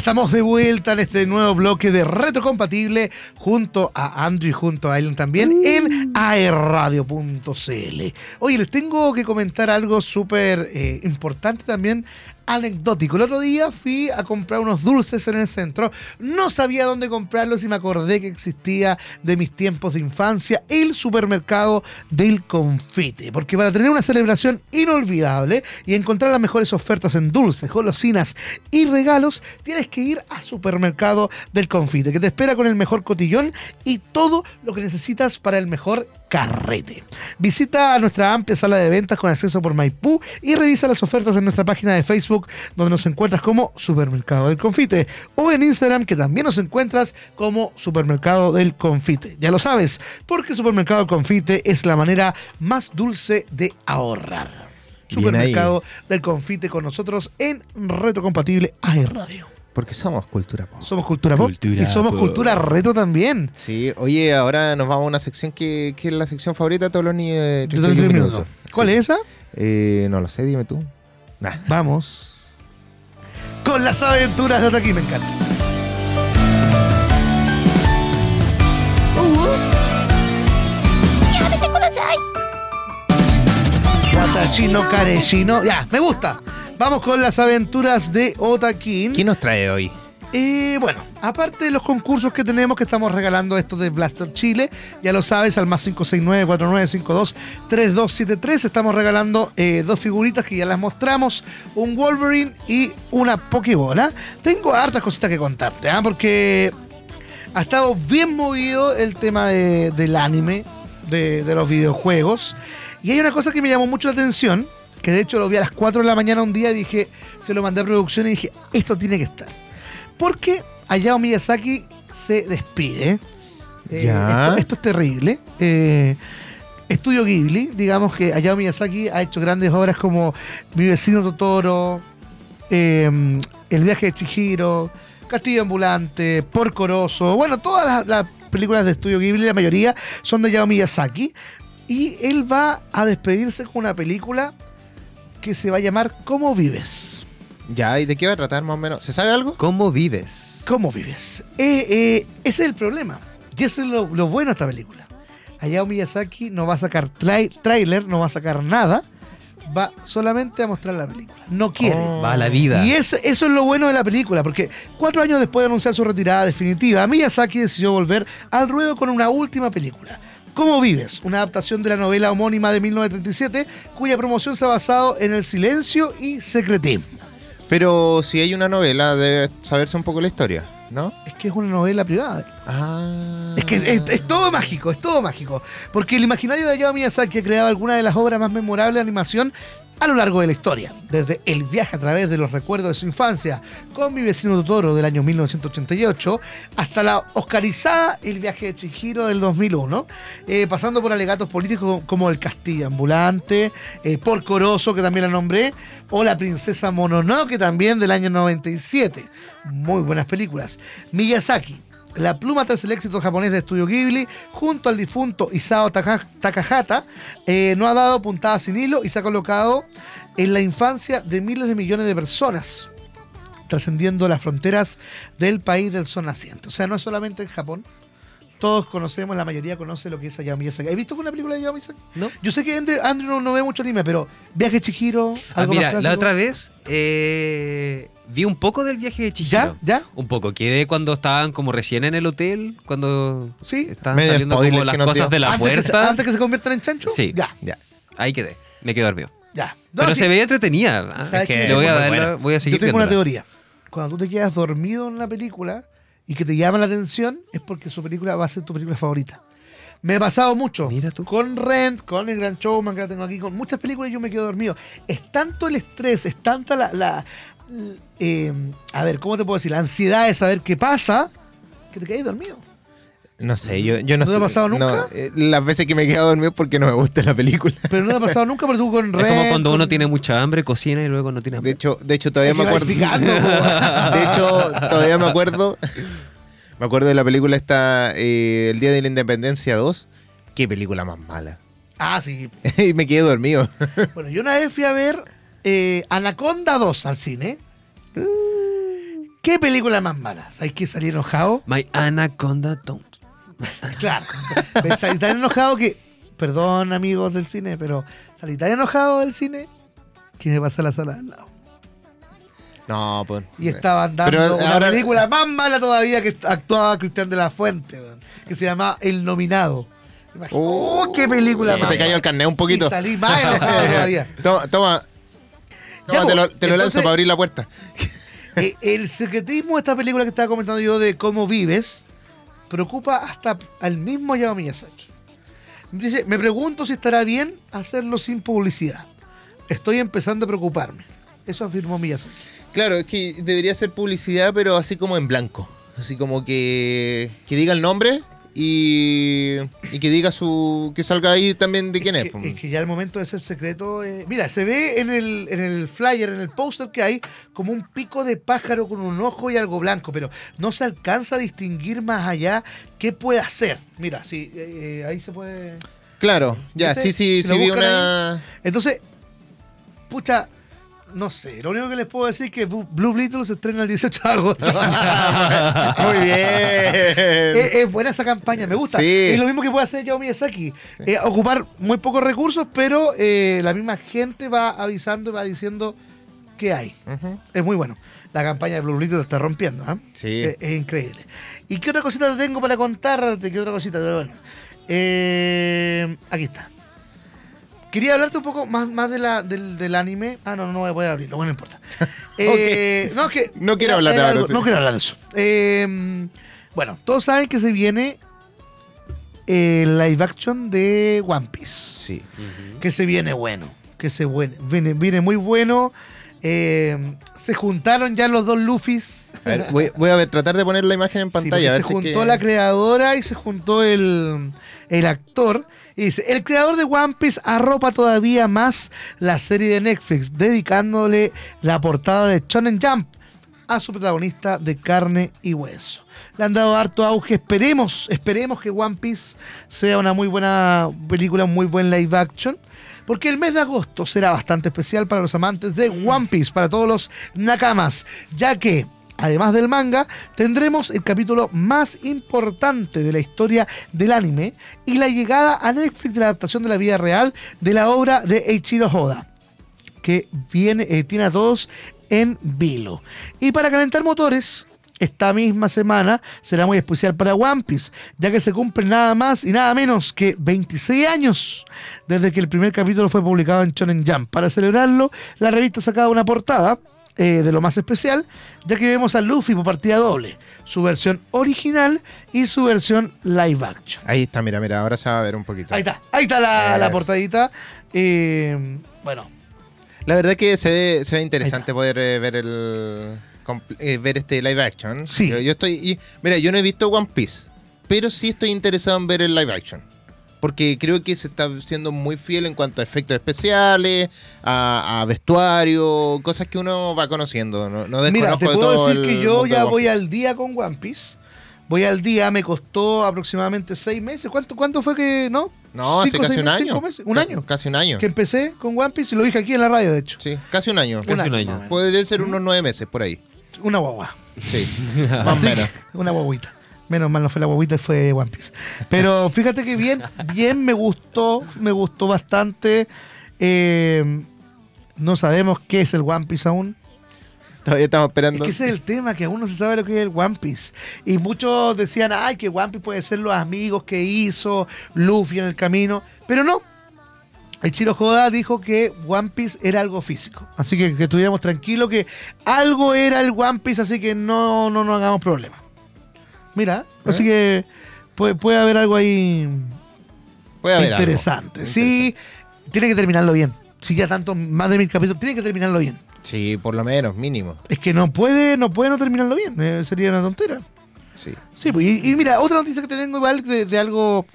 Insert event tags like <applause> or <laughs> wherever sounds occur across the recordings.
Estamos de vuelta en este nuevo bloque de Retrocompatible junto a Andrew y junto a Ellen también en aerradio.cl. Oye, les tengo que comentar algo súper eh, importante también anecdótico. El otro día fui a comprar unos dulces en el centro. No sabía dónde comprarlos y me acordé que existía de mis tiempos de infancia el supermercado del confite. Porque para tener una celebración inolvidable y encontrar las mejores ofertas en dulces, golosinas y regalos, tienes que ir a supermercado del confite, que te espera con el mejor cotillón y todo lo que necesitas para el mejor carrete. Visita nuestra amplia sala de ventas con acceso por Maipú y revisa las ofertas en nuestra página de Facebook donde nos encuentras como Supermercado del Confite o en Instagram que también nos encuentras como Supermercado del Confite. Ya lo sabes, porque Supermercado del Confite es la manera más dulce de ahorrar. Supermercado del Confite con nosotros en Reto Compatible AR Radio. Porque somos cultura pop. Somos cultura pop Cultura y somos pop. cultura retro también. Sí, oye, ahora nos vamos a una sección que, que es la sección favorita de todos los niños de De 31 31 minutos. minutos. ¿Cuál Sí. es esa? Eh, no lo sé, dime tú. Nah. Vamos. Con las aventuras de Otaki, me encanta. Watachino Kareshino. Ya, me gusta. Vamos con las aventuras de Otakin. ¿Quién nos trae hoy? Eh, bueno, aparte de los concursos que tenemos, que estamos regalando estos de Blaster Chile, ya lo sabes, al más 569-4952-3273, estamos regalando eh, dos figuritas que ya las mostramos, un Wolverine y una Pokébola. Tengo hartas cositas que contarte, ¿ah? porque ha estado bien movido el tema de- del anime, de, de los videojuegos, y hay una cosa que me llamó mucho la atención, que de hecho lo vi a las 4 de la mañana un día y dije, se lo mandé a producción y dije, esto tiene que estar. Porque Hayao Miyazaki se despide. Eh, Ya. Esto, esto es terrible. Eh, Estudio Ghibli, digamos que Hayao Miyazaki ha hecho grandes obras como Mi vecino Totoro, eh, El viaje de Chihiro, Castillo Ambulante, Porco Rosso, bueno, todas las, las películas de Estudio Ghibli, la mayoría son de Hayao Miyazaki. Y él va a despedirse con una película que se va a llamar ¿Cómo vives? Ya, ¿y de qué va a tratar más o menos? ¿Se sabe algo? ¿Cómo vives? ¿Cómo vives? Eh, eh, ese es el problema. Y ese es lo, lo bueno de esta película. Hayao Miyazaki no va a sacar trai- tráiler, no va a sacar nada. Va solamente a mostrar la película. No quiere. Oh. Va a la vida. Y es- eso es lo bueno de la película, porque cuatro años después de anunciar su retirada definitiva, Miyazaki decidió volver al ruedo con una última película. ¿Cómo vives? Una adaptación de la novela homónima de 1937, cuya promoción se ha basado en el silencio y secretismo. Pero si hay una novela, debe saberse un poco la historia, ¿no? Es que es una novela privada. Ah. Es que es, es todo mágico, es todo mágico. Porque el imaginario de Hayao Miyazaki creaba algunas de las obras más memorables de animación a lo largo de la historia. Desde El viaje a través de los recuerdos de su infancia con mi vecino Totoro del año 1988 hasta la oscarizada El viaje de Chihiro del 2001, eh, pasando por alegatos políticos como El castillo ambulante, eh, Porco Rosso, que también la nombré, o La princesa Mononoke también del año 97. Muy buenas películas. Miyazaki, la pluma tras el éxito japonés de Estudio Ghibli, junto al difunto Isao Taka- Takahata, eh, no ha dado puntada sin hilo y se ha colocado en la infancia de miles de millones de personas, trascendiendo las fronteras del país del sol naciente. O sea, no es solamente en Japón. Todos conocemos, la mayoría conoce lo que es Hayao Miyazaki. ¿Has visto una película de Hayao Miyazaki? ¿No? Yo sé que Andrew, Andrew no, no ve mucho anime, pero Viaje Chihiro, Ah, algo mira, más la otra vez eh, vi un poco del viaje de Chihiro. ¿Ya? ¿Ya? Un poco. Quedé cuando estaban como recién en el hotel, cuando Sí. estaban Medio saliendo como las cosas de la antes, que se, puerta. antes que se conviertan en chancho. Sí. Ya, Ya. Ahí quedé. Me quedé dormido. ya. No, Pero sí, se veía entretenida. Ah, le voy a, dar buena. voy a seguir Yo tengo una teoría. Cuando tú te quedas dormido en la película y que te llama la atención, es porque su película va a ser tu película favorita. Me ha pasado mucho. Mira tú. Con Rent, con El Gran Showman que la tengo aquí, con muchas películas yo me quedo dormido. Es tanto el estrés, es tanta la... la- eh, a ver, ¿cómo te puedo decir? La ansiedad de saber qué pasa, que te quedas dormido. No sé, yo, yo no ¿No te ha pasado nunca? no, eh, las veces que me he quedado dormido es porque no me gusta la película. Pero no te ha pasado nunca porque tú con Es Rent... como cuando uno con- tiene mucha hambre, cocina y luego no tiene De hambre. hecho, de hecho todavía Es me acuerdo. <laughs> de hecho, todavía me acuerdo. Me acuerdo de la película esta eh, El Día de la Independencia 2. Qué película más mala. Ah, sí. <laughs> y me quedé dormido. Bueno, yo una vez fui a ver eh, Anaconda 2 al cine. ¿Qué película más mala? ¿Hay que salir enojado? My Anaconda don't. Claro. Salí tan enojado que. Perdón, amigos del cine, pero salí tan enojado del cine que me pasé a la sala al lado. No, pues. Y estaban dando Pero una ahora- película más mala todavía que actuaba Cristian de la Fuente, que se llama El Nominado. Imagínate- Oh, ¡Oh, qué película Se te cayó el carnet un poquito. Y salí más enojado <laughs> todavía. Toma, toma. Ya, Toma, te lo, te lo lanzo para abrir la puerta. <laughs> Eh, el secretismo de esta película que estaba comentando yo de cómo vives preocupa hasta al mismo Hayao Miyazaki. Dice, me pregunto si estará bien hacerlo sin publicidad. Estoy empezando a preocuparme. Eso afirmó Miyazaki. Claro, es que debería ser publicidad, pero así como en blanco. Así como que, que diga el nombre y, y que diga su. que salga ahí también de quién es. que, es que ya el momento de ser secreto. eh, mira, se ve en el, en el flyer, en el póster que hay, como un pico de pájaro con un ojo y algo blanco, pero no se alcanza a distinguir más allá qué puede hacer. Mira, sí, eh, eh, ahí se puede. Claro, ya, ¿Viste? sí, sí, Si sí vi una. Entonces, pucha, no sé, lo único que les puedo decir es que Blue Beetle se estrena el 18 de agosto. <laughs> Muy bien. es, es buena esa campaña, me gusta. Sí. Es lo mismo que puede hacer Yao Miyazaki. Eh, ocupar muy pocos recursos, pero eh, la misma gente va avisando y va diciendo qué hay. Es muy bueno. La campaña de Blue Beetle está rompiendo. ¿ah? Sí. Es, es increíble. ¿Y qué otra cosita te tengo para contarte? ¿Qué otra cosita? Bueno. Eh, aquí está. Quería hablarte un poco más, más de la, del, del anime. Ah, no, no voy a abrirlo. Bueno, no importa. <laughs> Eh, no, es que, No quiero hablar de algo-. No quiero hablar de eso. Eh, bueno, todos saben que se viene el live action de One Piece Sí. que se viene bueno, que se viene, viene muy bueno. Eh, se juntaron ya los dos Luffys. A ver, voy, voy a tratar de poner la imagen en pantalla. porque a ver se si juntó que- la creadora y se juntó el, el actor. Y dice, el creador de One Piece arropa todavía más la serie de Netflix, dedicándole la portada de Shonen Jump a su protagonista de carne y hueso. Le han dado harto auge. Esperemos, esperemos que One Piece sea una muy buena película, un muy buen live action. Porque el mes de agosto será bastante especial para los amantes de One Piece, para todos los nakamas, ya que, además del manga, tendremos el capítulo más importante de la historia del anime y la llegada a Netflix de la adaptación de la vida real de la obra de Eiichiro Oda que viene, eh, tiene a todos en vilo. Y para calentar motores, esta misma semana será muy especial para One Piece, ya que se cumplen nada más y nada menos que 26 años desde que el primer capítulo fue publicado en Shonen Jump. Para celebrarlo, la revista ha sacado una portada eh, de lo más especial, ya que vemos a Luffy por partida doble, su versión original y su versión live action. Ahí está, mira, mira, ahora se va a ver un poquito. Ahí está, ahí está la, la portadita. Eh, bueno, La verdad que se ve, se ve interesante poder eh, ver el eh, ver este live action. Sí. Yo, yo estoy y, mira, yo no he visto One Piece, pero sí estoy interesado en ver el live action. Porque creo que se está siendo muy fiel en cuanto a efectos especiales, a, a vestuario, cosas que uno va conociendo. No, no Mira, te de puedo todo decir que yo ya voy al día con One Piece. Voy al día, me costó aproximadamente seis meses. ¿Cuánto, cuánto fue que, no? No, hace casi un meses, año. cinco meses, un año. Casi un año. Que empecé con One Piece y lo dije aquí en la radio, de hecho. Sí, casi un año. Casi un año. más o menos. Podría ser unos nueve meses por ahí. Una guagua. Sí, <laughs> más o menos. una guaguita. Menos mal no fue la guaguita, fue One Piece. Pero <laughs> fíjate que bien, bien me gustó, me gustó bastante. Eh, no sabemos qué es el One Piece aún. Todavía estamos Es esperando. que ese es el tema, que aún no se sabe lo que es el One Piece. Y muchos decían, ay, que One Piece puede ser los amigos que hizo Luffy en el camino. Pero no. El Chiro Joda dijo que One Piece era algo físico. Así que, que estuviéramos tranquilos que algo era el One Piece, así que no, no nos hagamos problemas. Mira, así que puede, puede haber algo ahí Puede haber algo. interesante. Sí, tiene que terminarlo bien. Si ya tanto, más de mil capítulos, tiene que terminarlo bien. Sí, por lo menos, mínimo. Es que no puede, no puede no terminarlo bien. eh, sería una tontera. Sí. Sí, pues, y, y mira, otra noticia que te tengo igual de, de algo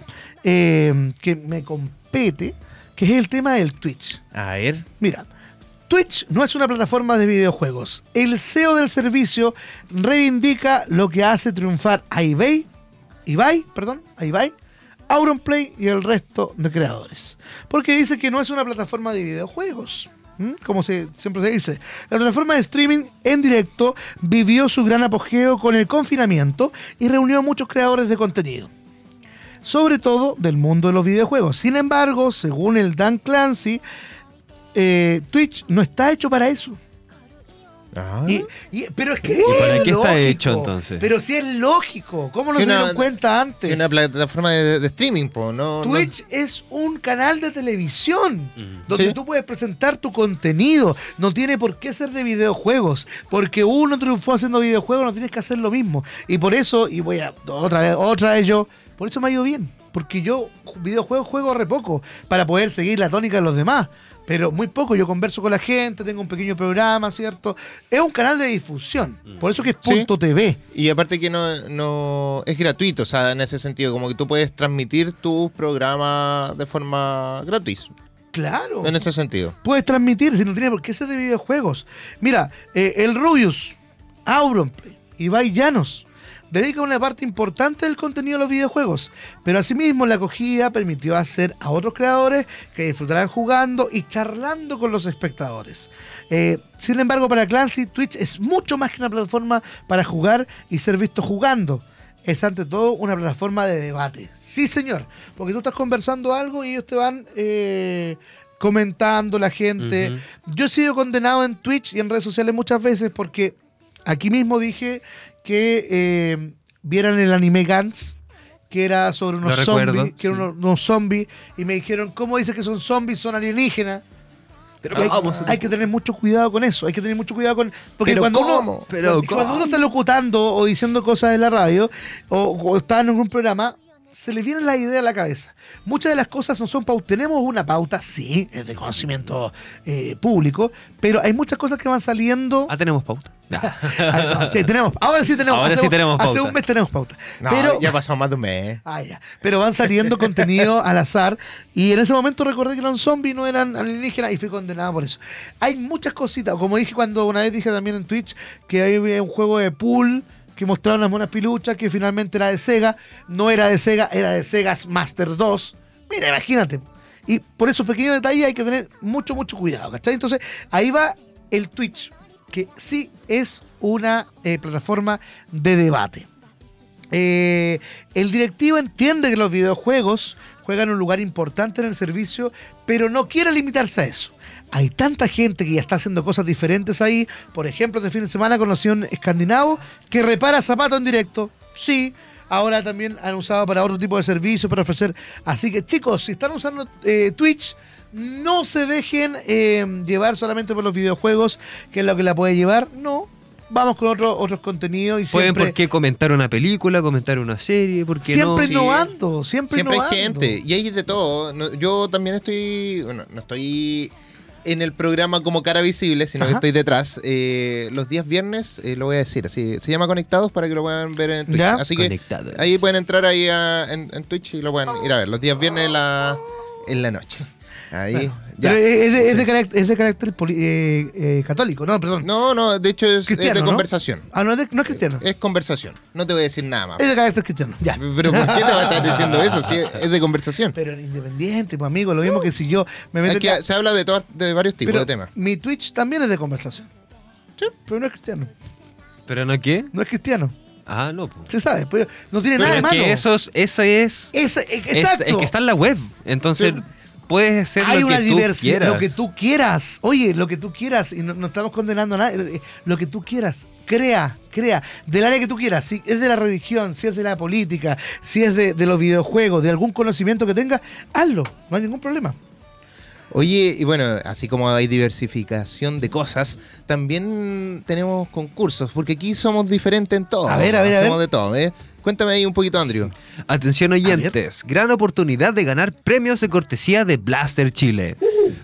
eh, que me compete, que es el tema del Twitch. A ver. Mira, Twitch no es una plataforma de videojuegos. El CEO del servicio reivindica lo que hace triunfar a eBay, eBay, perdón, a eBay, Auronplay y el resto de creadores. Porque dice que no es una plataforma de videojuegos. como se, siempre se dice. La plataforma de streaming en directo vivió su gran apogeo con el confinamiento y reunió a muchos creadores de contenido. Sobre todo del mundo de los videojuegos. Sin embargo, según el Dan Clancy, eh, Twitch no está hecho para eso. Ah. Y- y- pero es que ¿Y para es qué está lógico. hecho, entonces? Pero si es lógico. ¿Cómo no Sí, se una- dieron cuenta antes? Sí, una plataforma de, de streaming, po, no, no- Twitch es un canal de televisión Mm. donde Sí. tú puedes presentar tu contenido. No tiene por qué ser de videojuegos. Porque uno triunfó haciendo videojuegos, no tienes que hacer lo mismo. Y por eso, y voy a otra vez, otra vez yo, por eso me ha ido bien. Porque yo videojuegos juego re poco para poder seguir la tónica de los demás. Pero muy poco, yo converso con la gente, tengo un pequeño programa, ¿cierto? Es un canal de difusión. Por eso que es Sí. punto TV. Y aparte que no, no es gratuito, o sea, en ese sentido, como que tú puedes transmitir tus programas de forma gratuita. Claro. En ese sentido. puedes transmitir si no tiene por qué ser de videojuegos. Mira, eh, el Rubius, Auronplay, Ibai Llanos dedican una parte importante del contenido a los videojuegos, pero asimismo la acogida permitió hacer a otros creadores que disfrutarán jugando y charlando con los espectadores. Eh, sin embargo, para Clancy, Twitch es mucho más que una plataforma para jugar y ser visto jugando. Es ante todo una plataforma de debate. Sí, señor. Porque tú estás conversando algo y ellos te van eh, comentando la gente. Yo he sido condenado en Twitch y en redes sociales muchas veces porque aquí mismo dije que eh, vieran el anime Gantz, que era sobre unos recuerdo, zombies, que eran unos, unos zombies, y me dijeron, ¿cómo dice que son zombies? Son alienígenas. Pero hay, ¿cómo? hay que tener mucho cuidado con eso, hay que tener mucho cuidado con... Porque ¿Pero cuando, cómo? Uno, ¿Pero cuando- cuando cómo? uno está locutando o diciendo cosas en la radio, o, o está en algún programa, se le viene la idea a la cabeza. Muchas de las cosas no son pautas. Tenemos una pauta, sí, es de conocimiento eh, público, pero hay muchas cosas que van saliendo... Ah, tenemos pauta. Ya. <laughs> Ah, no, sí, tenemos, ahora sí tenemos. Ahora hace, sí tenemos Hace pauta. un mes tenemos pauta. No, pero, ya ha pasado más de un mes. <laughs> Ah, ya. Pero van saliendo contenido <laughs> al azar. Y en ese momento recordé que eran zombies, no eran alienígenas, y fui condenado por eso. Hay muchas cositas. Como dije cuando una vez dije también en Twitch que había un juego de pool que mostraron unas buenas piluchas que finalmente era de Sega. No era de Sega, era de Sega's Master 2. Mira, imagínate. Y por esos pequeños detalles hay que tener mucho, mucho cuidado, ¿cachai? Entonces, ahí va el Twitch, que sí es una eh, plataforma de debate. Eh, el directivo entiende que los videojuegos juegan un lugar importante en el servicio, pero no quiere limitarse a eso. Hay tanta gente que ya está haciendo cosas diferentes ahí. Por ejemplo, este fin de semana conocí a un escandinavo que repara zapatos en directo. Sí, ahora también han usado para otro tipo de servicios para ofrecer. Así que chicos, si están usando eh, Twitch, no se dejen eh, llevar solamente por los videojuegos, que es lo que la puede llevar. No, vamos con otros otros contenidos y Pueden siempre, por qué comentar una película, comentar una serie, porque siempre no. innovando, siempre, Siempre hay gente y hay de todo. Yo también estoy, bueno, no estoy en el programa como cara visible, sino Ajá. que estoy detrás. Eh, los días viernes, eh, lo voy a decir así, se llama Conectados para que lo puedan ver en Twitch. Ya. Así que Conectados. ahí pueden entrar ahí a- en, en Twitch y lo pueden ir a ver. Los días viernes en la, en la noche. Ahí, ya. Pero es de, es de carácter, es de carácter poli- eh, eh, católico, no, perdón. No, no, de hecho es, es de ¿no? conversación. Ah, no es, de- no es cristiano. Es conversación. No te voy a decir nada más. Es de carácter cristiano, ya. Pero ¿por qué te vas a estar diciendo eso? Si es, es de conversación. Pero en independiente, pues amigo, lo mismo que si yo me meto Es que se habla de, todas- de varios tipos Pero de temas. Mi Twitch también es de conversación. Sí, pero no es cristiano. ¿Pero no qué? No es cristiano. Ah, no. po. Se sabe, pero no tiene Pero nada de es malo. que esos, esa es. E- es- exacto. Es, que está en la web. Entonces, Sí. Puedes hacer Hay lo una que tú diversidad, quieras. lo que tú quieras. Oye, lo que tú quieras, y no, no estamos condenando a nadie, eh, lo que tú quieras, crea, crea, del área que tú quieras, si es de la religión, si es de la política, si es de, de los videojuegos, de algún conocimiento que tengas, hazlo, no hay ningún problema. Oye, y bueno, así como hay diversificación de cosas, también tenemos concursos, porque aquí somos diferentes en todo. A ver, a ver, a ver. de todo, ¿eh? Cuéntame ahí un poquito, Andrew. Atención oyentes, gran oportunidad de ganar premios de cortesía de Blaster Chile.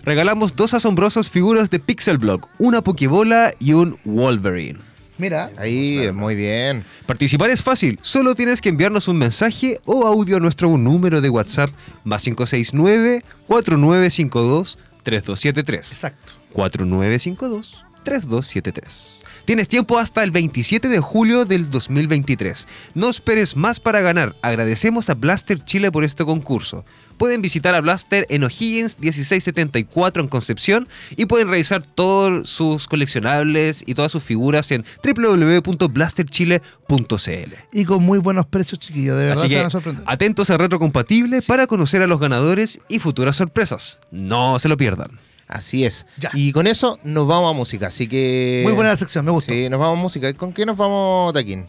Regalamos dos asombrosas figuras de Pixel Block, una Pokébola y un Wolverine. Mira, Ahí, muy bien. Participar es fácil, solo tienes que enviarnos un mensaje o audio a nuestro número de WhatsApp más 569-4952-3273. exacto. 4952 3273. Tienes tiempo hasta el 27 de julio del 2023. No esperes más para ganar. Agradecemos a Blaster Chile por este concurso. Pueden visitar a Blaster en O'Higgins 1674 en Concepción y pueden revisar todos sus coleccionables y todas sus figuras en www.blasterchile.cl. Y con muy buenos precios, chiquillos. De verdad Así se van a sorprender. atentos a Retrocompatible para conocer a los ganadores y futuras sorpresas. No se lo pierdan. Así es. Ya. Y con eso nos vamos a música. Así que. Muy buena la sección, me gustó. Sí, nos vamos a música. ¿Con qué nos vamos, Taquín?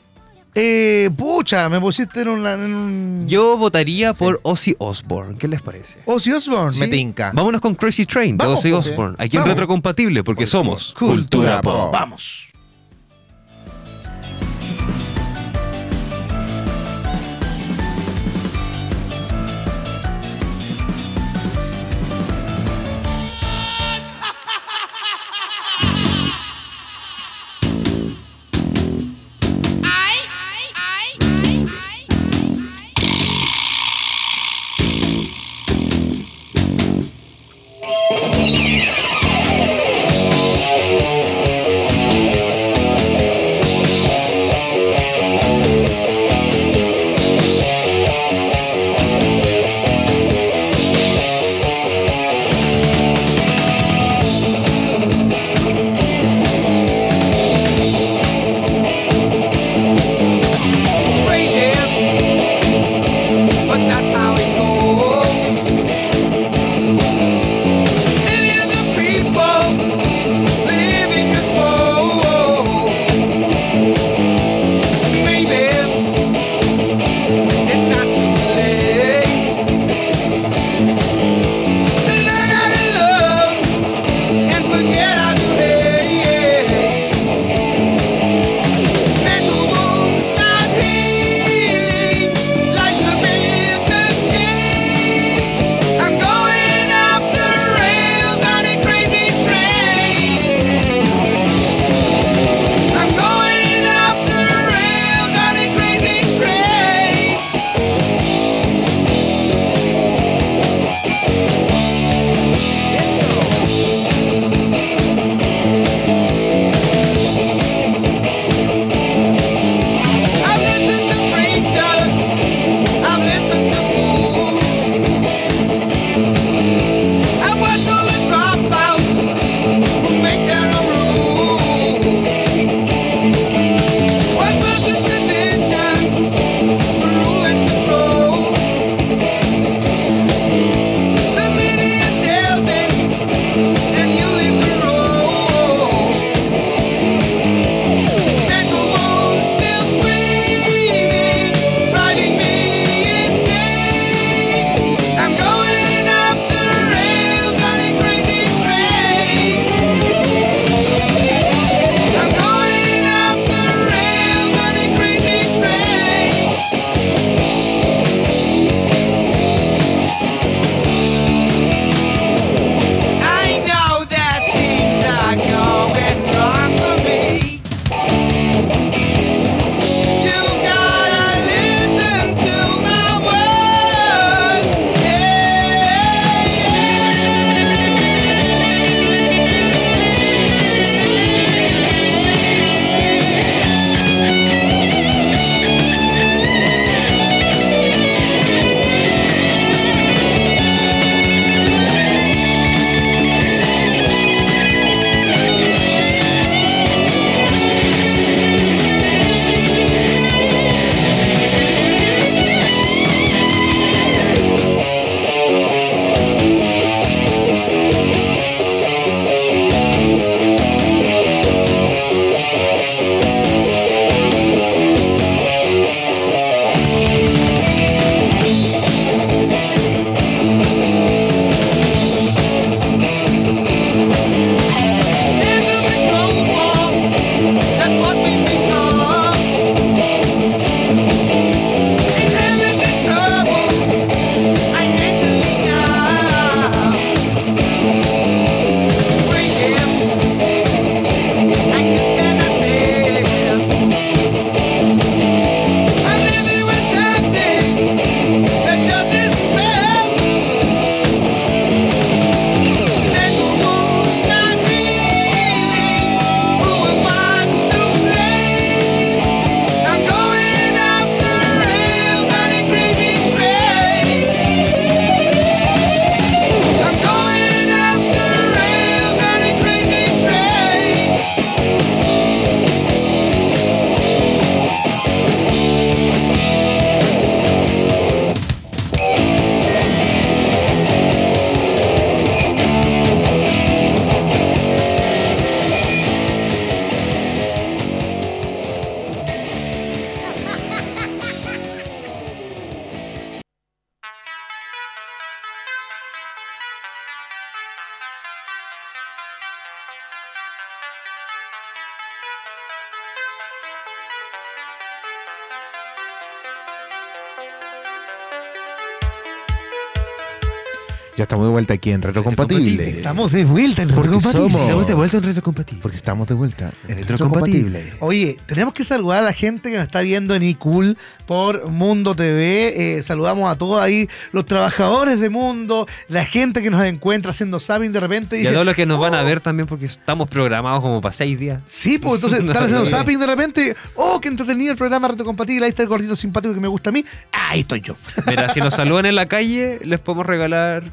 Eh, pucha, me pusiste en, una, en un. Yo votaría Sí. por Ozzy Osbourne. ¿Qué les parece? Ozzy Osbourne. Me ¿sí? tinca. Vámonos con Crazy Train de Ozzy Osbourne. Aquí en. Retrocompatible porque Porque somos somos Cultura Cultura Pop. Pop. Vamos. Ya estamos de vuelta aquí en Retrocompatible. Estamos de vuelta en Porque Retrocompatible. somos- Estamos de vuelta en Retrocompatible. Porque estamos de vuelta en Retrocompatible. Oye, tenemos que saludar a la gente que nos está viendo en iCool por Mundo TV. Eh, saludamos a todos ahí, los trabajadores de Mundo, la gente que nos encuentra haciendo zapping de repente. Y a todos los que nos van a "Oh, ver también porque estamos programados como para seis días. Sí, pues entonces <laughs> No están haciendo zapping de repente. Oh, qué entretenido el programa Retrocompatible. Ahí está el gordito simpático que me gusta a mí. Ahí estoy yo. Mira, si nos <laughs> saludan en la calle, les podemos regalar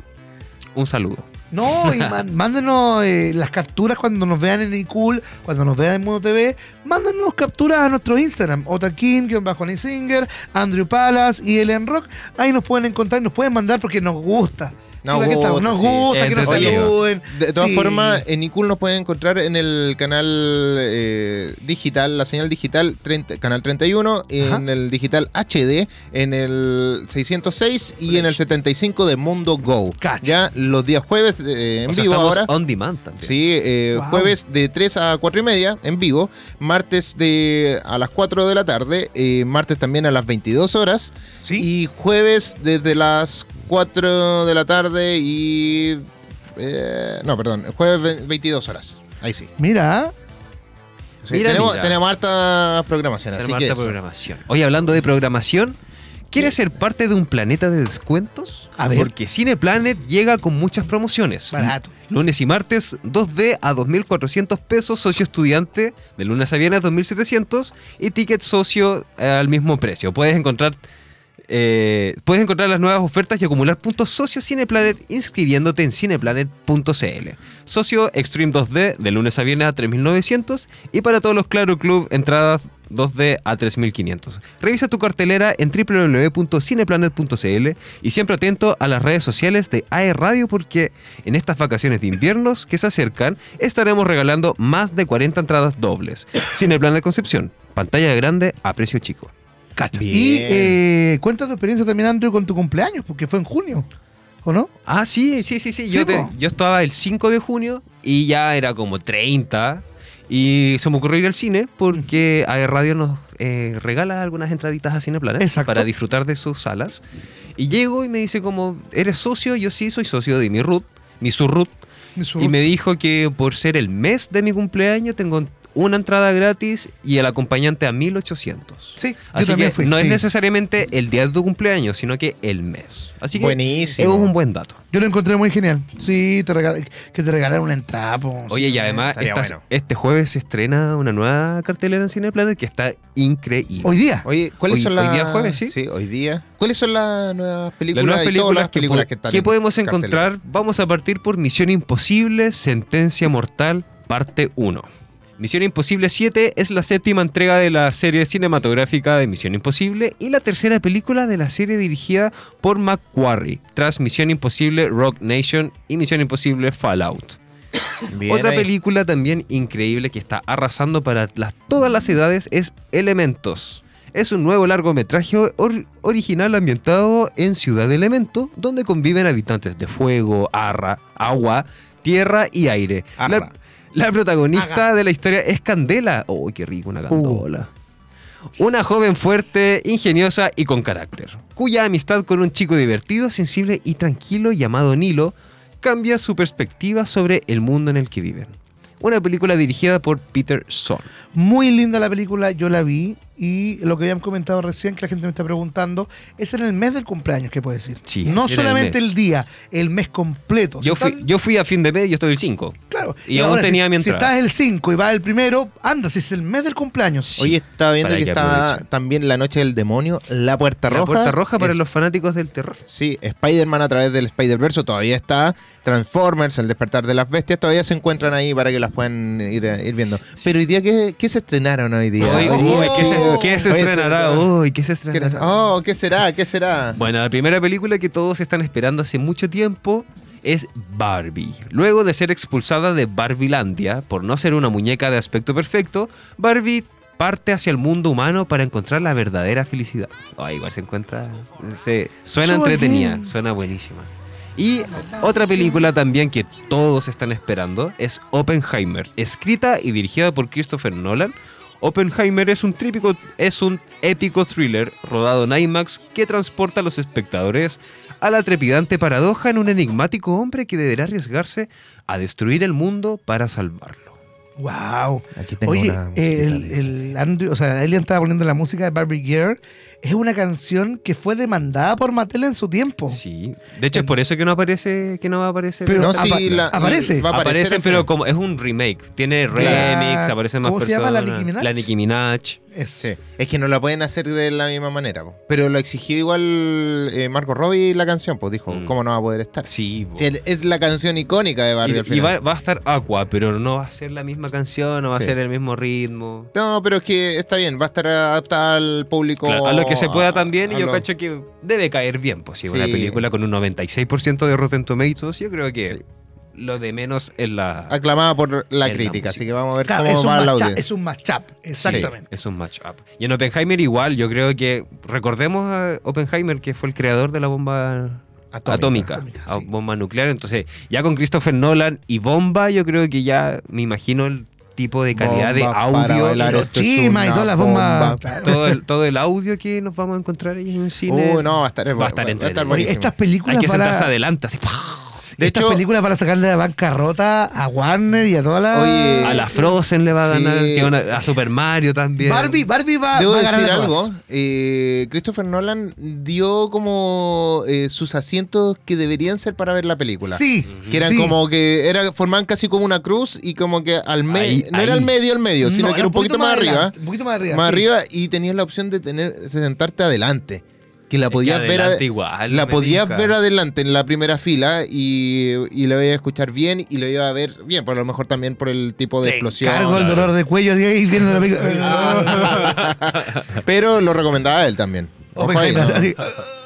un saludo. No, y <laughs> mándenos eh, las capturas cuando nos vean en iCool, cuando nos vean en Mundo TV. Mándenos capturas a nuestro Instagram, Otakin, bajo Singer, Andrew Palas y Ellen Rock. Ahí nos pueden encontrar y nos pueden mandar porque nos gusta. Nos Sí, estamos, gusta, nos sí. gusta que nos saluden. De todas Sí. formas, en ICUL nos pueden encontrar en el canal eh, digital, la señal digital 30 canal 31, en Ajá. el digital HD, en el 606 y en el 75 de Mundo Go. Cacha. Ya los días jueves eh, en O sea, vivo ahora. on demand también. Sí, eh, Wow. jueves de 3 a 4 y media en vivo, martes de a las 4 de la tarde, eh, martes también a las 22 horas Sí. y jueves desde las 4 de la tarde y... eh, no, perdón, jueves ve- 22 horas. Ahí sí. Mira, Sí, Mira, tenemos, mira. tenemos harta programación, Tenemos harta programación. Hoy hablando de programación, ¿quieres ser parte de un planeta de descuentos? A ver. Porque Cineplanet llega con muchas promociones. barato. Lunes y martes 2D a 2.400 pesos, socio estudiante de lunes a viernes 2.700 y ticket socio eh, al mismo precio. Puedes encontrar, eh, puedes encontrar las nuevas ofertas y acumular puntos socio Cineplanet inscribiéndote en cineplanet.cl. Socio Extreme 2D de lunes a viernes a 3.900 y para todos los Claro Club entradas 2D a 3.500. Revisa tu cartelera en www.cineplanet.cl y siempre atento a las redes sociales de AE Radio porque en estas vacaciones de inviernos que se acercan estaremos regalando más de 40 entradas dobles. Cineplanet Concepción, pantalla grande a precio chico. Cacha. Y eh, cuenta tu experiencia también, Andrew, con tu cumpleaños, porque fue en junio, ¿o no? Ah, sí, sí, sí, sí. Sí, Yo, te- yo estaba el 5 de junio y ya era como 30. Y se me ocurrió ir al cine porque AE Radio nos eh, regala algunas entraditas a Cineplanet Exacto. para disfrutar de sus salas. Y llego y me dice como, ¿eres socio? Yo sí soy socio de mi RUT, mi surrut. Y me dijo que por ser el mes de mi cumpleaños tengo una entrada gratis y el acompañante a 1800. Sí, yo Así también que fui. no sí. es necesariamente el día de tu cumpleaños, sino que el mes. Así que Buenísimo. es un buen dato. Yo lo encontré muy genial. Sí, te regal- que te regalaron una entrada. po, Oye, sí, y además estaría bueno. este jueves se estrena una nueva cartelera en Cineplanet que está increíble. Hoy día. Oye, ¿cuáles Hoy- son hoy las día jueves, ¿sí? hoy día. ¿Cuáles son las nuevas películas? Las nuevas y todas películas, las que, películas po- que están que en podemos cartelera? encontrar, vamos a partir por Misión Imposible, Sentencia Mortal, parte 1. Misión Imposible 7 es la séptima entrega de la serie cinematográfica de Misión Imposible y la tercera película de la serie dirigida por McQuarrie, tras Misión Imposible Rock Nation y Misión Imposible Fallout. <coughs> Bien Otra ahí. película también increíble que está arrasando para las- todas las edades es Elementos. Es un nuevo largometraje or- original ambientado en Ciudad de Elemento, donde conviven habitantes de fuego, arra, agua, tierra y aire. Arra. La, la protagonista de la historia es Candela. ¡Oh, qué rico una candola! Una joven fuerte, ingeniosa y con carácter, cuya amistad con un chico divertido, sensible y tranquilo llamado Nilo cambia su perspectiva sobre el mundo en el que viven. Una película dirigida por Peter Son. Muy linda la película, yo la vi. Y lo que habíamos comentado recién, que la gente me está preguntando, es en el mes del cumpleaños, ¿qué puede decir? Sí, no el solamente el, día, el mes completo. Yo fui, yo fui a fin de mes y yo estoy el 5. Claro. y aún ahora, tenía si, mi Si entrada. estás el 5 y vas el primero, anda, si es el mes del cumpleaños. Oye, estaba viendo que, que está también La Noche del Demonio, La Puerta La Roja. puerta roja para Es- los fanáticos del terror. Sí, Spider-Man a través del Spider-Verse todavía está. Transformers, El Despertar de las Bestias, todavía se encuentran ahí para que las puedan ir, eh, ir viendo. Pero hoy día, ¿qué, qué se estrenaron hoy día? Hoy, Hoy día- uy, ¿qué se, qué se estrenará? Uy, ¿qué se ¿Qué- estrenará? Oh, ¿qué será? ¿Qué será? Bueno, la primera película que todos están esperando hace mucho tiempo es Barbie. Luego de ser expulsada de Barbilandia por no ser una muñeca de aspecto perfecto, Barbie parte hacia el mundo humano para encontrar la verdadera felicidad. Igual se encuentra... se- suena entretenida, suena buenísima. Y otra película también que todos están esperando es Oppenheimer, escrita y dirigida por Christopher Nolan. Oppenheimer es un, típico, es un épico thriller rodado en IMAX que transporta a los espectadores a la trepidante paradoja en un enigmático hombre que deberá arriesgarse a destruir el mundo para salvarlo. Wow. Aquí tengo Oye, una el, el Andrew, o sea, Elian estaba poniendo la música de Barbie Girl. Es una canción que fue demandada por Mattel en su tiempo. Sí. De hecho, es por eso que no aparece, que no va a aparecer. Pero no, apa- sí, la- aparece. va a aparecer aparece, pero como es un remake. Tiene remix, aparecen más ¿Cómo se personas. llama? ¿La Nicki Minaj? La Nicki Minaj. Es- Sí. Es que no la pueden hacer de la misma manera. po. Pero lo exigió igual eh, Marco Robbie la canción, pues dijo, Mm. ¿cómo no va a poder estar? Sí. bo. Sí, es la canción icónica de Barbie Y, al y final. va, va a estar Aqua, pero no va a ser la misma canción, no va Sí. a ser el mismo ritmo. No, pero es que está bien, va a estar adaptada al público. Claro, a lo que se pueda también, a y yo cacho que debe caer bien. Pues si es una Sí. película con un 96% de Rotten Tomatoes, yo creo que lo de menos es la. Aclamada por la crítica, así que vamos a ver Claro, cómo va la matchup, audiencia. es un matchup, exactamente. Es un matchup. Y en Oppenheimer igual, yo creo que recordemos a Oppenheimer que fue el creador de la bomba Atómica. atómica, Atómica, a- sí. bomba nuclear. Entonces, ya con Christopher Nolan y bomba, yo creo que ya me imagino el tipo de calidad de Bomba para audio, bailar, los chimas y todas las bomba. bombas. Claro. todo el, todo el audio que nos vamos a encontrar ahí en el cine. Uh, no, va a estar, Va a estar entretenido. Oye, buenísimo. estas películas Hay que para, sentarse adelante, así, De estas hecho- películas para sacarle de bancarrota a Warner y a toda la Oye, a la Frozen le va a Sí. ganar, que a, Super Mario también. Barbie, Barbie va, Debo va a ganar decir algo. eh, Christopher Nolan dio como eh, sus asientos que deberían ser para ver la película. Sí, Que eran sí. como que era, formaban casi como una cruz y como que al medio. Ahí, No era al medio, al medio, sino No, que era un poquito, más arriba. Un poquito más arriba. Más sí. arriba y tenías la opción de tener de sentarte adelante. Que la Es que podías ver igual, la podías ver adelante en la primera fila y, y lo iba a escuchar bien y lo iba a ver bien, por lo mejor también por el tipo de Te explosión. Cargo el dolor de cuello de ahí viendo la película. <laughs> Pero lo recomendaba él también. Ojo ahí, Oppenheimer, ¿no?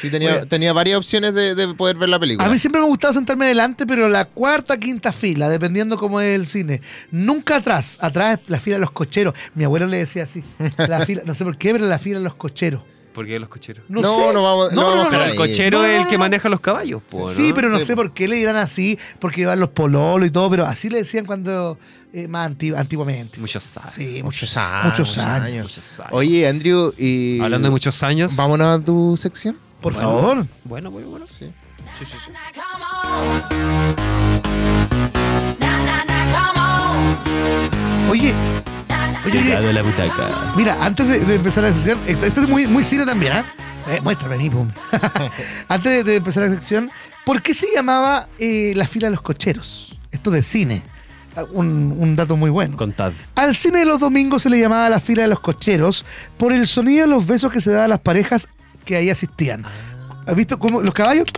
Sí, tenía, tenía varias opciones de, de poder ver la película. A mí siempre me ha gustado sentarme adelante, pero la cuarta, quinta fila, dependiendo cómo es el cine. Nunca atrás. Atrás es la fila de los cocheros. Mi abuelo le decía así. La <laughs> fila, no sé por qué, pero la fila de los cocheros. ¿Por qué los cocheros? No, No, sé. no vamos- no vamos a dejar el cochero No, es no, el que no. maneja los caballos, po, Sí, ¿no? pero no Sí, sé po. por qué le dirán así, porque iban los pololos y todo, pero así le decían cuando eh, más anti- antiguamente. Muchos años. Sí, Muchos muchos, años, muchos años. años. Muchos años. Oye, Andrew, y... Hablando de muchos años. Vámonos a tu sección. Por Bueno. favor. Bueno, bueno, bueno. Sí. Sí, sí, sí. Oye, oye, oye, a la butaca. Mira, antes de, de empezar la sección, esto, esto es muy, muy cine también, ¿ah? Eh, muéstrame mí, pum. <laughs> antes de, de empezar la sección, ¿por qué se llamaba eh, la fila de los cocheros? Esto de cine. Ah, Un, un dato muy bueno. Contad. Al cine de los domingos se le llamaba la fila de los cocheros por el sonido de los besos que se daban a las parejas que ahí asistían. ¿Has visto cómo los caballos?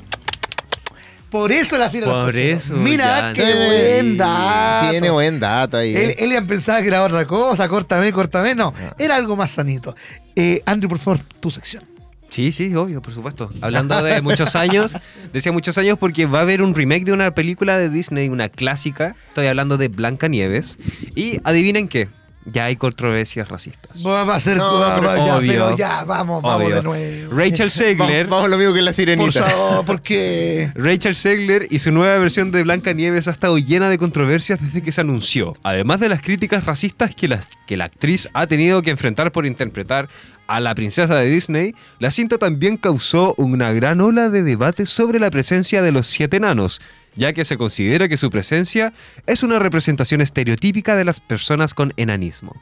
Por eso la fila de los Por cocheros. eso, Mira, ya, qué no. buen dato. Tiene buen dato ahí. Él, ¿eh? Elian pensaba que era otra cosa, córtame, córtame. No, Ah. era algo más sanito. Eh, Andrew, por favor, tu sección. Sí, sí, obvio, por supuesto. Hablando de muchos años, decía muchos años porque va a haber un remake de una película de Disney, una clásica. Estoy hablando de Blancanieves. Y adivinen qué, ya hay controversias racistas. Va a ser. No, va- pero ya, obvio. pero ya, vamos, vamos Obvio. de nuevo. Rachel <laughs> Segler, Vamos, vamos lo mismo que la Por sirenita. favor, porque. Rachel Segler y su nueva versión de Blancanieves ha estado llena de controversias desde que se anunció. Además de las críticas racistas que la, que la actriz ha tenido que enfrentar por interpretar a la princesa de Disney, la cinta también causó una gran ola de debate sobre la presencia de los siete enanos, ya que se considera que su presencia es una representación estereotípica de las personas con enanismo.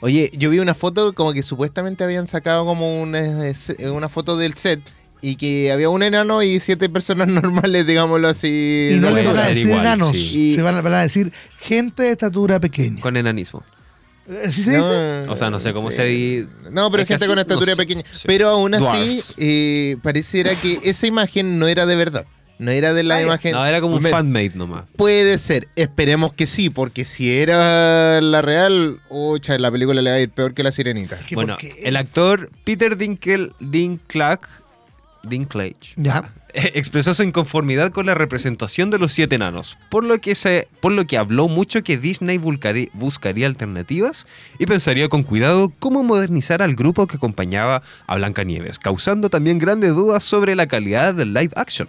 Oye, yo vi una foto como que supuestamente habían sacado como una, una foto del set y que había un enano y siete personas <laughs> normales, digámoslo así. Y no le toca ser decir igual, enanos. sí. Se van a, van a decir gente de estatura pequeña. Con enanismo. ¿Así se dice? No, O sea, no sé cómo sí. se di- No, pero Es gente así- con estatura no sé, pequeña. sí. Pero aún así, eh, pareciera que esa imagen no era de verdad. No era de la Ay, imagen. No, era como un fanmade nomás. Puede ser, esperemos que sí, porque si era la real, ocha, la película le va a ir peor que la sirenita. Bueno, el actor Peter Dinkel, Dinklage, Dinklage Ya. <laughs> expresó su inconformidad con la representación de los siete enanos, por lo que, se, por lo que habló mucho que Disney buscari- buscaría alternativas y pensaría con cuidado cómo modernizar al grupo que acompañaba a Blancanieves, causando también grandes dudas sobre la calidad del live action.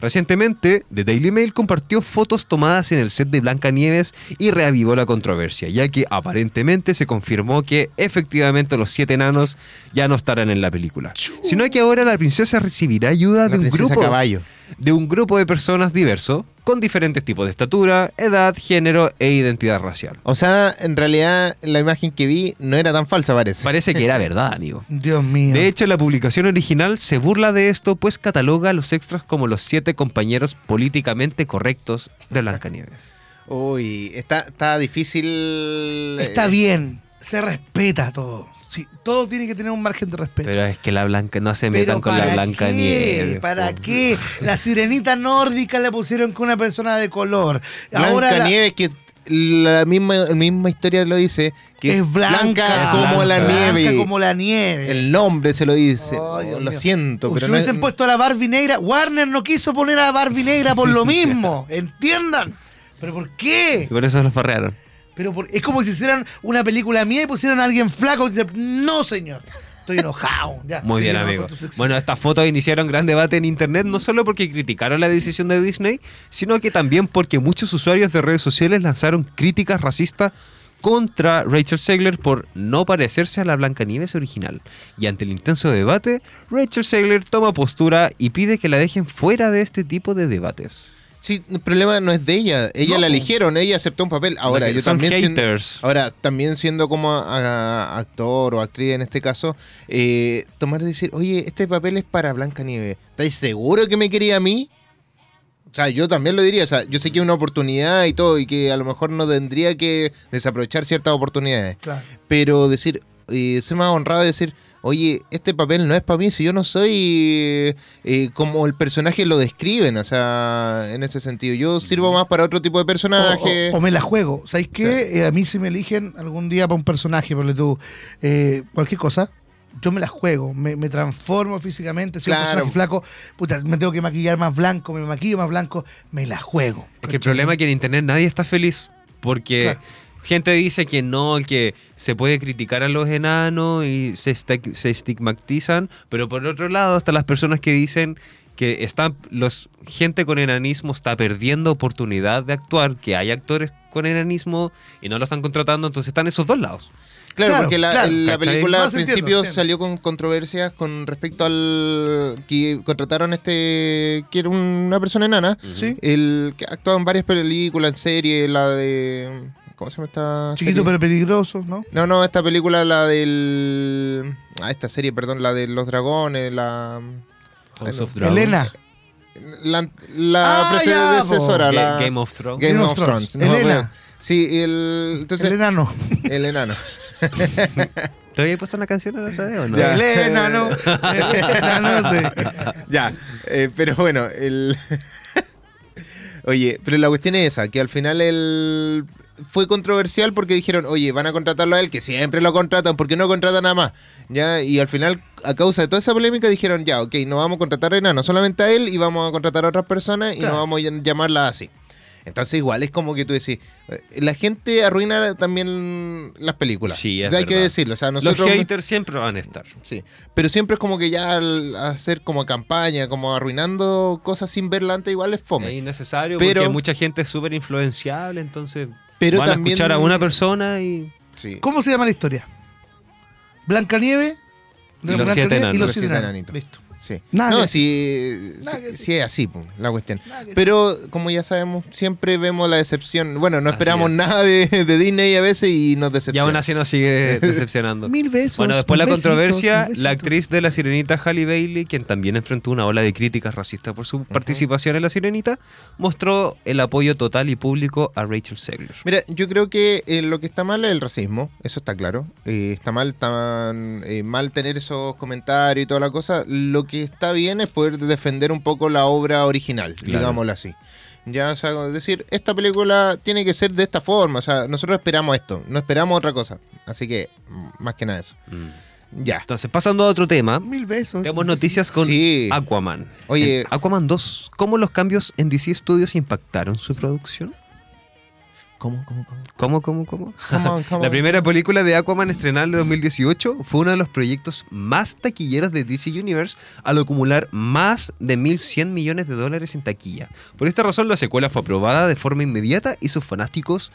Recientemente, The Daily Mail compartió fotos tomadas en el set de Blancanieves y reavivó la controversia, ya que aparentemente se confirmó que efectivamente los siete enanos ya no estarán en la película, sino que ahora la princesa recibirá ayuda La de un princesa grupo. caballo. De un grupo de personas diverso con diferentes tipos de estatura, edad, género e identidad racial. O sea, en realidad la imagen que vi no era tan falsa, parece. Parece que era <laughs> verdad, amigo. Dios mío. De hecho, la publicación original se burla de esto, pues cataloga a los extras como los siete compañeros políticamente correctos de Blancanieves. Uy, está, está difícil. Está eh, bien, se respeta todo. Sí, todo tiene que tener un margen de respeto. Pero es que la blanca no se metan con la ¿para Blanca qué? Nieve. ¿Para qué? La sirenita nórdica le pusieron con una persona de color. Ahora la- Blancanieves, que la misma, la misma historia lo dice, que es, es blanca, como la blanca, nieve. como la nieve. El nombre se lo dice. Oh, lo siento, Uy, pero si no hubiesen es- puesto a la Barbie negra, Warner no quiso poner a la Barbie negra por lo mismo. <laughs> ¿Entiendan? ¿Pero por Y qué? por eso los farrearon. Pero por- es como si hicieran una película mía y pusieran a alguien flaco. y dice, No, señor. Estoy enojado. Ya, Muy bien, amigo. Bueno, estas fotos iniciaron gran debate en internet, no solo porque criticaron la decisión de Disney, sino que también porque muchos usuarios de redes sociales lanzaron críticas racistas contra Rachel Segler por no parecerse a la Blancanieves original. Y ante el intenso debate, Rachel Segler toma postura y pide que la dejen fuera de este tipo de debates. Sí, el problema no es de ella. Ella No. la eligieron, ella aceptó un papel. Ahora, yo también siendo, ahora, también siendo como a- a- actor o actriz en este caso, eh, tomar y decir, oye, este papel es para Blanca Nieve. ¿Estáis seguro que me quería a mí? O sea, yo también lo diría. O sea, yo sé que es una oportunidad y todo, y que a lo mejor no tendría que desaprovechar ciertas oportunidades. Claro. Pero decir, eh, ser más honrado y decir, oye, este papel no es para mí, si yo no soy eh, eh, como el personaje lo describen, o sea, en ese sentido. Yo sirvo más para otro tipo de personaje. o- o me la juego. ¿Sabes qué? Eh, a mí si me eligen algún día para un personaje, por tú, eh, cualquier cosa, yo me la juego. Me, me transformo físicamente. Si Claro. un personaje flaco, puta, me tengo que maquillar más blanco, me maquillo más blanco, me la juego. Es que el problema es que en internet nadie está feliz porque Claro. Gente dice que no, que se puede criticar a los enanos y se, estigmatizan, pero por otro lado están las personas que dicen que están los gente con enanismo está perdiendo oportunidad de actuar, que hay actores con enanismo y no lo están contratando, entonces están esos dos lados. Claro, Claro, porque la, claro. la ¿Cachai? película No, al entiendo, principio entiendo. salió con controversias con respecto al que contrataron este que era una persona enana, Sí. el que ha actuado en varias películas, en series, la de ¿cómo se llama esta Chiquito serie? pero peligroso, ¿no? No, no, esta película, la del. Ah, esta serie, perdón, la de los dragones, la. House of Dragons. Elena. La, la Ah, ya, predecesora, la. Game of Thrones. Game Game of of Thrones. Thrones. no, Elena. sí, el. Entonces, el enano. el enano. <laughs> ¿Te había puesto una canción a la otra vez o no? Ya. El enano. El enano, sí. <laughs> ya, eh, pero bueno, el. <laughs> oye, pero la cuestión es esa, que al final el. Fue controversial porque dijeron, oye, van a contratarlo a él, que siempre lo contratan, porque no contratan nada más? ¿Ya? Y al final, a causa de toda esa polémica, dijeron, ya, ok, no vamos a contratar a enano, solamente a él y vamos a contratar a otras personas y no vamos a llamarla así. Entonces igual es como que tú decís, eh, la gente arruina también las películas. Sí, es Hay que decirlo, o sea, Los nosotros... haters siempre van a estar. Sí, pero siempre es como que ya al hacer como campaña, como arruinando cosas sin verla antes, igual es Es fome. innecesario Pero- porque mucha gente es súper influenciable, entonces Pero van también- a escuchar a una persona y... Sí. ¿Cómo se llama la historia? Blancanieve. Y los Blancanieve siete enanos. Y los siete enanitos. Listo. Sí. Nada no, que- Nada que sí es así la cuestión. Pero como ya sabemos, siempre vemos la decepción. Bueno, no Así esperamos es. nada de, de Disney a veces y nos Y decepciona. aún así nos sigue <laughs> decepcionando. Mil besos. Bueno, después la besitos, controversia, la actriz de La Sirenita, Halle Bailey, quien también enfrentó una ola de críticas racistas por su participación en La Sirenita, mostró el apoyo total y público a Rachel Segler. Mira, yo creo que eh, lo que está mal es el racismo, eso está claro. Eh, está mal, tan, eh, mal tener esos comentarios y toda la cosa. Lo que está bien es poder defender un poco la obra original, Claro. digámoslo así. Ya, o sea, decir, esta película tiene que ser de esta forma. O sea, nosotros esperamos esto, no esperamos otra cosa. Así que, mm, más que nada eso. Ya. Entonces, pasando a otro tema, Mil besos. tenemos noticias con Sí. Aquaman. Oye. En Aquaman 2, ¿cómo los cambios en DC Studios impactaron su producción? ¿Cómo, cómo, cómo? ¿Cómo, cómo, cómo? Come on, come <laughs> La primera película de Aquaman estrenada en el 2018 fue uno de los proyectos más taquilleros de DC Universe al acumular más de 1.100 millones de dólares en taquilla. Por esta razón la secuela fue aprobada de forma inmediata y sus fanáticos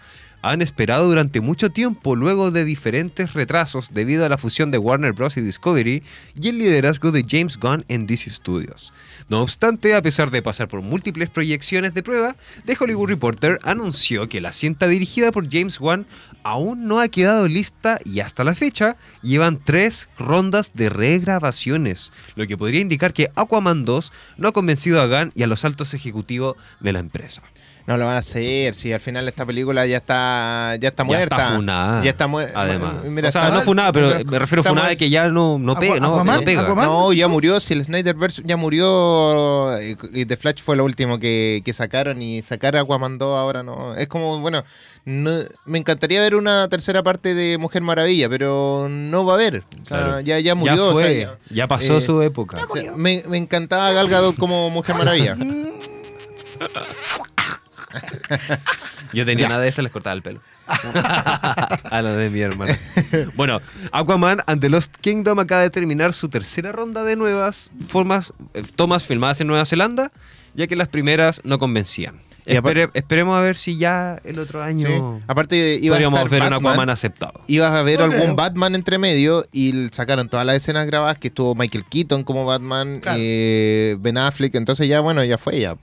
han esperado durante mucho tiempo luego de diferentes retrasos debido a la fusión de Warner Bros. y Discovery y el liderazgo de James Gunn en DC Studios. No obstante, a pesar de pasar por múltiples proyecciones de prueba, The Hollywood Reporter anunció que la cinta dirigida por James Wan aún no ha quedado lista y hasta la fecha llevan tres rondas de regrabaciones, lo que podría indicar que Aquaman 2 no ha convencido a Gunn y a los altos ejecutivos de la empresa. No lo van a hacer, si al final esta película ya está ya está Ya muerta. está funada. Ya está muerta. Además. Mira, o sea, está- no funada, pero me refiero a funada de que ya no, no, pega, no, Aquaman, no pega. Aquaman. No, ya murió. Si el Snyderverse ya murió, y The Flash fue lo último que, que sacaron y sacar a Aquaman 2 ahora no. Es como, bueno, no- me encantaría ver una tercera parte de Mujer Maravilla, pero no va a haber. O sea, Claro. ya, ya murió. Ya o fue, sea, ya, ya- pasó eh, su época. o sea, me, me encantaba Gal Gadot como Mujer Maravilla. <laughs> Yo tenía nada de esto, les cortaba el pelo. <laughs> a la de mi hermana. <laughs> Bueno, Aquaman ante Lost Kingdom acaba de terminar su tercera ronda de nuevas formas, eh, tomas filmadas en Nueva Zelanda, ya que las primeras no convencían. Espere- esperemos a ver si ya el otro Sí. año Aparte, iba a podríamos estar ver un Aquaman aceptado. Ibas a ver No algún creo. Batman entre medio y sacaron todas las escenas grabadas que estuvo Michael Keaton como Batman, Claro. eh, Ben Affleck, entonces ya bueno, ya fue ya.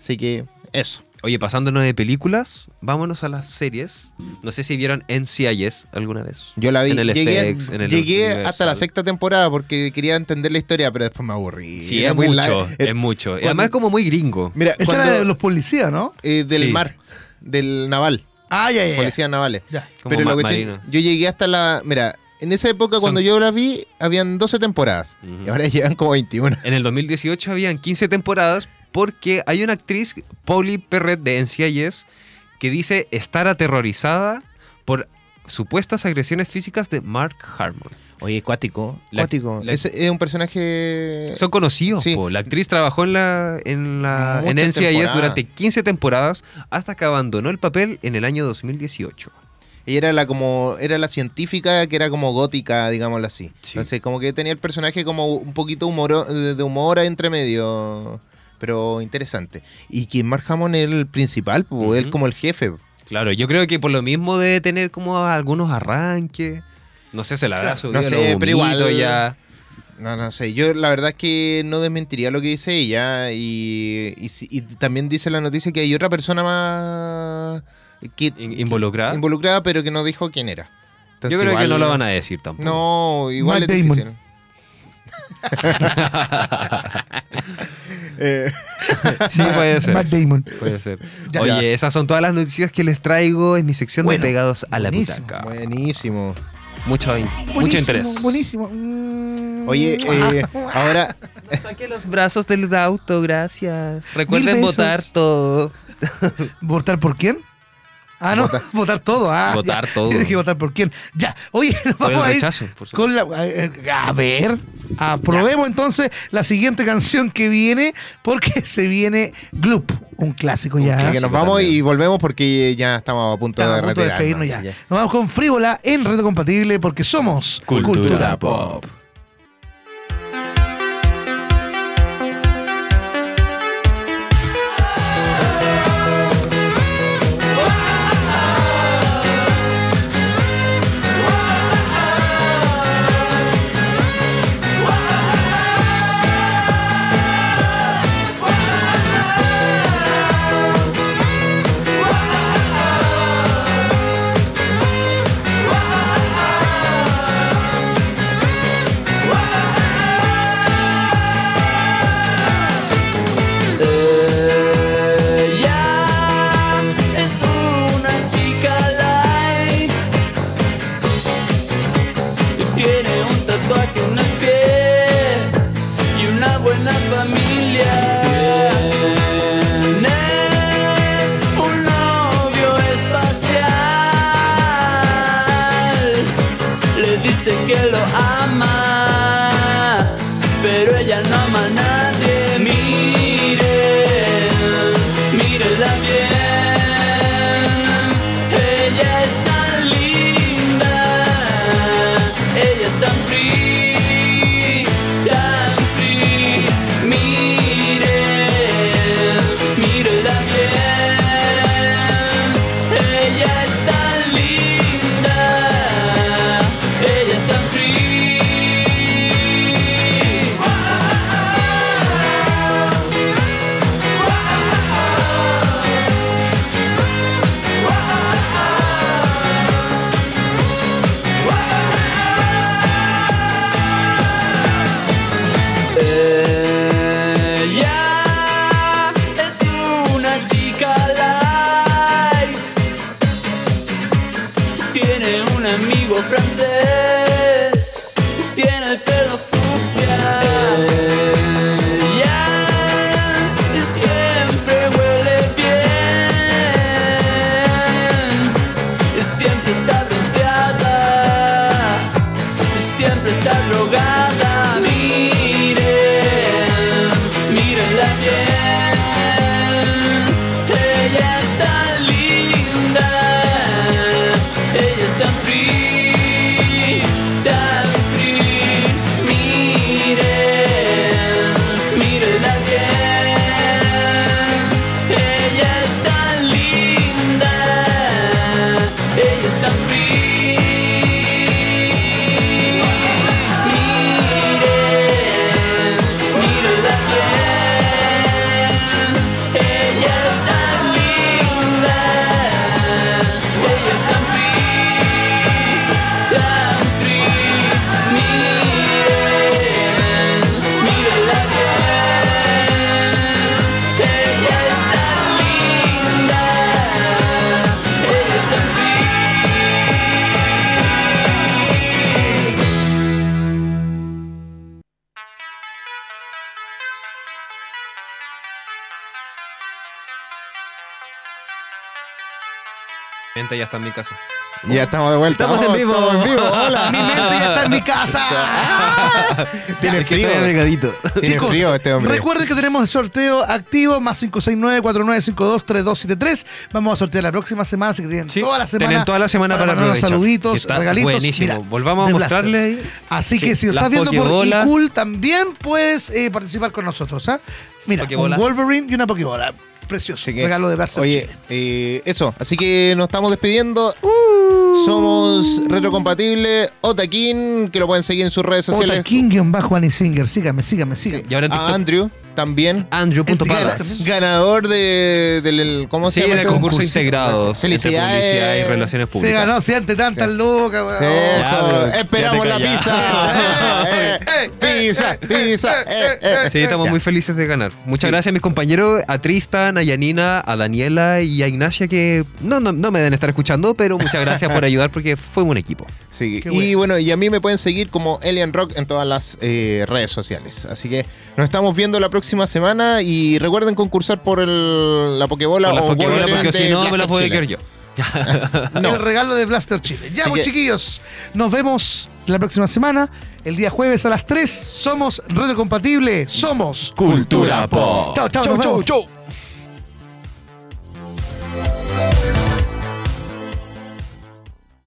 Así que eso. Oye, pasándonos de películas, vámonos a las series. No sé si vieron NCIS alguna vez. Yo la vi, En el llegué, FX, en el llegué hasta la sexta temporada porque quería entender la historia, pero después me aburrí. Sí, Era es muy mucho, es mucho. Cuando- Además es como muy gringo. Mira, Esa cuando- era de los policías, ¿no? eh, del Sí. mar, del naval, Ah, ya, ya. ya. policías navales. Ya. Como pero lo que marino. yo llegué hasta la, mira, en esa época Son- cuando yo la vi habían 12 temporadas y ahora <laughs> llevan como 21. En el 2018 habían 15 temporadas porque hay una actriz, Pauli Perret de NCIS, que dice estar aterrorizada por supuestas agresiones físicas de Mark Harmon. Oye, cuático, La- cuático. la- Ese es un personaje Son conocidos. Sí. La actriz trabajó en la en la en NCIS durante 15 temporadas hasta que abandonó el papel en el año 2018. Ella era la como era la científica que era como gótica, digámoslo así. Sí. Entonces, como que tenía el personaje como un poquito humor de humor entre medio, pero interesante. Y que Mark Hammond es el principal, pues, él como el jefe. Claro, yo creo que por lo mismo debe tener como algunos arranques. No sé, se la habrá Claro, subido no sé, pero igual- ya. No, no sé. Yo la verdad es que no desmentiría lo que dice ella y, y, también dice la noticia que hay otra persona más que, In- involucrada. involucrada, pero que no dijo quién era. Entonces, Yo creo que no lo van a decir tampoco. No, igual Matt es Damon. difícil. <laughs> <laughs> Eh, Sí, puede <laughs> ser. Matt Damon. Puede ser. Ya. Oye, esas son todas las noticias que les traigo en mi sección Bueno, de Pegados a la Butaca. buenísimo. Mucho, interés. Buenísimo. Mm. Oye, <laughs> eh, ahora Saqué los brazos del auto, gracias. Recuerden votar todo. <laughs> ¿Votar por quién? Ah, no, Votar. <laughs> votar, todo. Ah, Votar ya. todo. Yo dije votar por quién. Ya, oye, <laughs> nos Por el vamos a ir por con la. eh, A ver, aprobemos entonces la siguiente canción que viene, porque <laughs> se viene Gloop, un clásico ya. así que clásico nos vamos también. y volvemos porque ya estamos a punto Estamos de a punto de despedirnos ya. que- Nos vamos con Frívola en Reto Compatible porque somos Cultura Pop. Ya está en mi casa. Ya estamos de vuelta. Estamos en vivo. Estamos en vivo. Hola. Mi mente ya está en mi casa. <laughs> Tiene frío. Tiene frío este hombre. recuerden que tenemos el sorteo activo, más 569-4952-3273. Vamos a sortear la próxima semana, así que tienen Sí, toda la semana. tienen toda la semana para aprovechar. saluditos, regalitos. buenísimo. Mira, Volvamos a de Blaster. mostrarle ahí. Así Sí, que si lo estás viendo por iCool, también puedes eh, participar con nosotros. ¿ah? Mira, Pokebola. un Wolverine y una Pokebola. Precioso. Que, Regalo de Blaster Oye, eh, eso. Así que nos estamos despidiendo. Uh. Somos retrocompatible. Otakin, que lo pueden seguir en sus redes sociales. Ota King-Annie Singer. Sígame, sígame, sígame. Y ahora en A TikTok. Andrew también. Andrew.palas. Ganador de, del. ¿Cómo se Sí, llama? de este concurso integrado. Felicidades. entre Publicidad y relaciones Se públicas. ganó, si antes tantas lucas, weón. Eso, Ya, esperamos la pizza. callado. <laughs> <laughs> Eh, pizza, pizza. eh, eh. Sí, estamos Ya. muy felices de ganar. Muchas Sí. gracias a mis compañeros, a Tristan, a Yanina, a Daniela y a Ignacia que no, no, no me deben estar escuchando, pero muchas gracias por <laughs> ayudar porque fue un equipo. Sí, Qué y bueno, y a mí me pueden seguir como Alien Rock en todas las eh, redes sociales. Así que nos estamos viendo la próxima semana y recuerden concursar por el, la las o Wolverine porque si no me la puedo quedar yo. No. <laughs> El regalo de Blaster Chile. Ya, Así pues, que- chiquillos. Nos vemos la próxima semana. El día jueves a las 3. Somos retrocompatible. Somos Cultura Pop. Chao, chao. Chau, nos chau, vemos. chau.